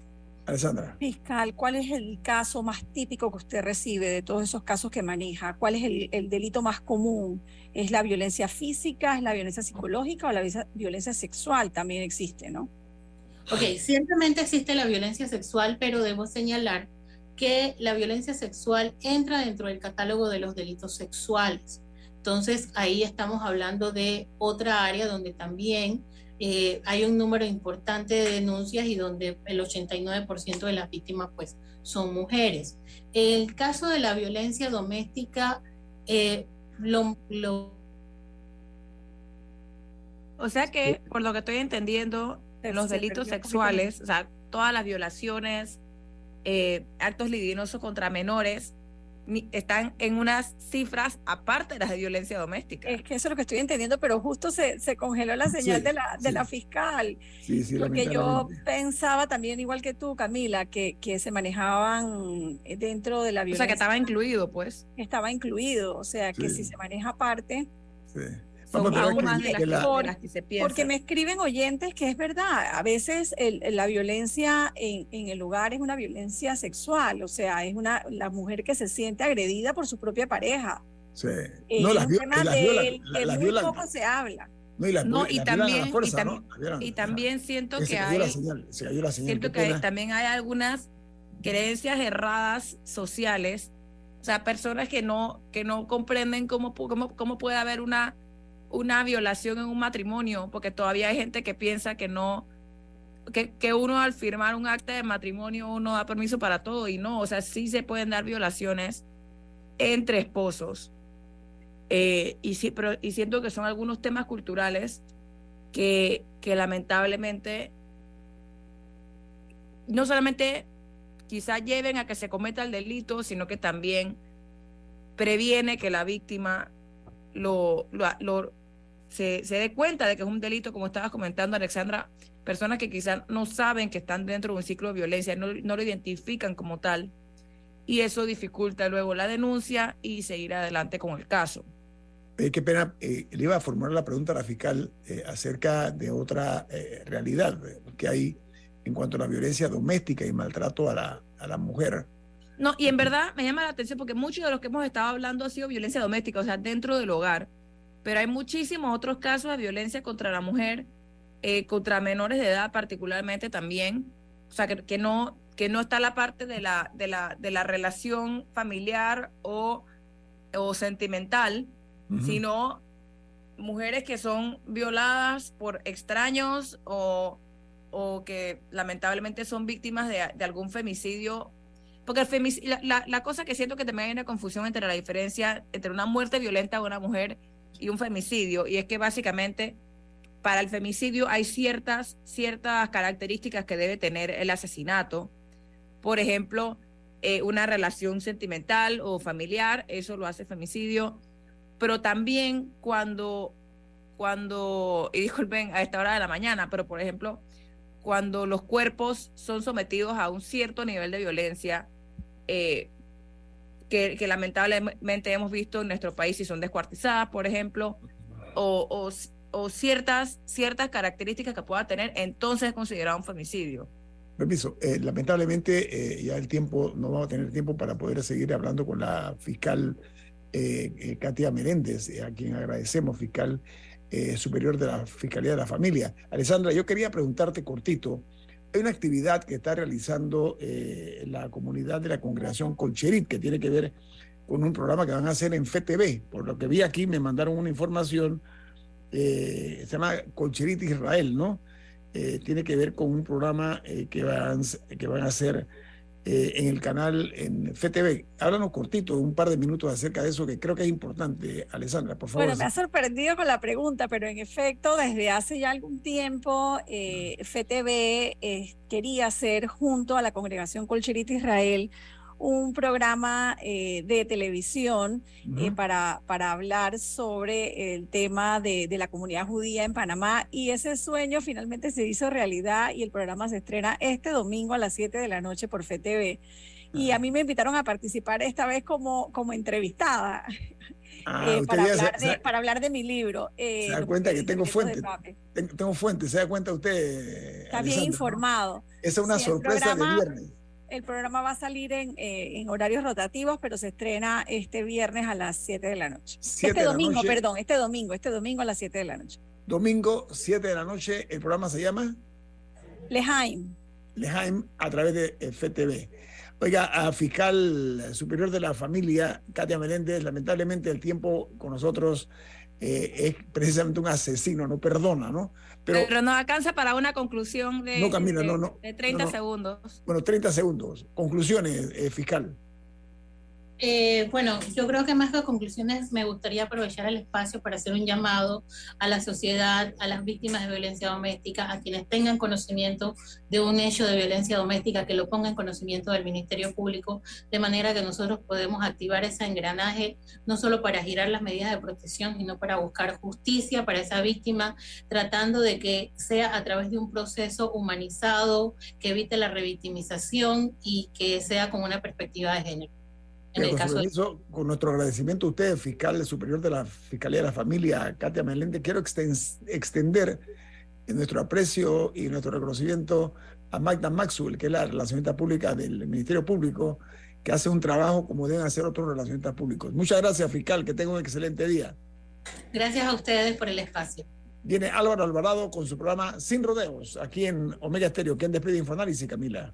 Alessandra. Fiscal, ¿cuál es el caso más típico que usted recibe de todos esos casos que maneja? ¿Cuál es el, delito más común? ¿Es la violencia física, es la violencia psicológica o la violencia sexual? También existe, ¿no? Ok, ciertamente existe la violencia sexual, pero debo señalar que la violencia sexual entra dentro del catálogo de los delitos sexuales. Entonces, ahí estamos hablando de otra área donde también eh, hay un número importante de denuncias y donde el 89% de las víctimas pues son mujeres. El caso de la violencia doméstica, eh, lo, O sea que, por lo que estoy entendiendo, los delitos sexuales, o sea, todas las violaciones, eh, actos libidinosos contra menores, están en unas cifras aparte de las de violencia doméstica. Es que eso es lo que estoy entendiendo, pero justo se, se congeló la señal de, la, de la fiscal. porque yo pensaba también, igual que tú, Camila, que, que se manejaban dentro de la violencia. O sea, que estaba incluido, pues. Estaba incluido, o sea, que si se maneja aparte. Sí porque me escriben oyentes que es verdad, a veces la violencia en, el hogar es una violencia sexual, o sea, es una la mujer que se siente agredida por su propia pareja. Sí. Eh, no, las, viola, muy poco se habla. No, y, también, y, también siento que hay, siento que también hay algunas creencias erradas sociales, o sea, personas que no, que no comprenden cómo, cómo, cómo puede haber una una violación en un matrimonio, porque todavía hay gente que piensa que no, que, que, uno al firmar un acta de matrimonio uno da permiso para todo y no, o sea, sí se pueden dar violaciones entre esposos. Eh, y, sí, pero, y siento que son algunos temas culturales que, que lamentablemente no solamente quizá lleven a que se cometa el delito, sino que también previene que la víctima lo, lo, se, se dé cuenta de que es un delito, como estabas comentando, Alexandra, personas que quizás no saben que están dentro de un ciclo de violencia, no, no lo identifican como tal, y eso dificulta luego la denuncia y seguir adelante con el caso. Eh, qué pena, eh, le iba a formular la pregunta a la fiscal eh, acerca de otra realidad que hay en cuanto a la violencia doméstica y maltrato a la, a la mujer. No, y en verdad me llama la atención porque muchos de los que hemos estado hablando ha sido violencia doméstica, o sea, dentro del hogar pero hay muchísimos otros casos de violencia contra la mujer, eh, contra menores de edad particularmente también, o sea, que, no, que no está la parte de la, de la, de la relación familiar o, o sentimental, sino mujeres que son violadas por extraños o, o que lamentablemente son víctimas de, de algún femicidio. Porque el la, la, la, cosa que siento que también hay una confusión entre la diferencia entre una muerte violenta de una mujer y un femicidio, y es que básicamente para el femicidio hay ciertas, ciertas características que debe tener el asesinato. Por ejemplo, eh, una relación sentimental o familiar, eso lo hace femicidio, pero también cuando, cuando, y disculpen a esta hora de la mañana, pero por ejemplo, cuando los cuerpos son sometidos a un cierto nivel de violencia, eh, que, lamentablemente hemos visto en nuestro país si son descuartizadas, por ejemplo, o, o, ciertas, ciertas características que pueda tener, entonces es considerado un femicidio. Permiso, eh, lamentablemente eh, ya el tiempo, no vamos a tener tiempo para poder seguir hablando con la fiscal eh, Katia Meréndez, a quien agradecemos, fiscal superior de la Fiscalía de la Familia. Alessandra, yo quería preguntarte cortito, hay una actividad que está realizando eh, la comunidad de la congregación Colcherit que tiene que ver con un programa que van a hacer en FTV. Por lo que vi aquí, me mandaron una información, eh, se llama Colcherit Israel, ¿no? Eh, tiene que ver con un programa que, van, que van a hacer eh, en el canal en FTV. Háblanos cortito, un par de minutos acerca de eso que creo que es importante, Alessandra, por favor. Bueno, me ha sorprendido con la pregunta, pero en efecto, desde hace ya algún tiempo, eh, FTV eh, quería hacer junto a la congregación Colcherita Israel un programa eh, de televisión eh, para, para hablar sobre el tema de, de, la comunidad judía en Panamá y ese sueño finalmente se hizo realidad y el programa se estrena este domingo a las 7 de la noche por FTV. Y a mí me invitaron a participar esta vez como, como entrevistada. Ah, eh, para, hablar de, para, hablar de, mi libro. se da cuenta que tengo fuente. Tengo, fuente, se da cuenta usted. Está bien informado. Esa es una sorpresa de viernes. El programa va a salir en, eh, en, horarios rotativos, pero se estrena este viernes a las 7 de la noche. Este domingo, perdón, este domingo, este domingo a las 7 de la noche. Domingo, 7 de la noche, el programa se llama Lejaim. Lejaim a través de FTV. Oiga, a fiscal superior de la familia, Katia Meléndez, lamentablemente el tiempo con nosotros eh, es precisamente un asesino, no perdona, ¿no? Pero, no alcanza para una conclusión de, no, de, 30 segundos. Bueno, 30 segundos. Conclusiones, eh, fiscal. Eh, bueno, yo creo que más que conclusiones me gustaría aprovechar el espacio para hacer un llamado a la sociedad, a las víctimas de violencia doméstica, a quienes tengan conocimiento de un hecho de violencia doméstica, que lo pongan en conocimiento del Ministerio Público, de manera que nosotros podemos activar ese engranaje, no solo para girar las medidas de protección, sino para buscar justicia para esa víctima, tratando de que sea a través de un proceso humanizado, que evite la revictimización y que sea con una perspectiva de género con nuestro agradecimiento a usted, fiscal superior de la Fiscalía de la Familia, Katia Melende, quiero extender nuestro aprecio y nuestro reconocimiento a Magda Maxwell, que es la relacionista pública del Ministerio Público, que hace un trabajo como deben hacer otros relacionistas públicos. Muchas gracias, fiscal, que tenga un excelente día. Gracias a ustedes por el espacio. Viene Álvaro Alvarado con su programa Sin Rodeos, aquí en Omega Estéreo. ¿Quién despide Infoanálisis, Camila?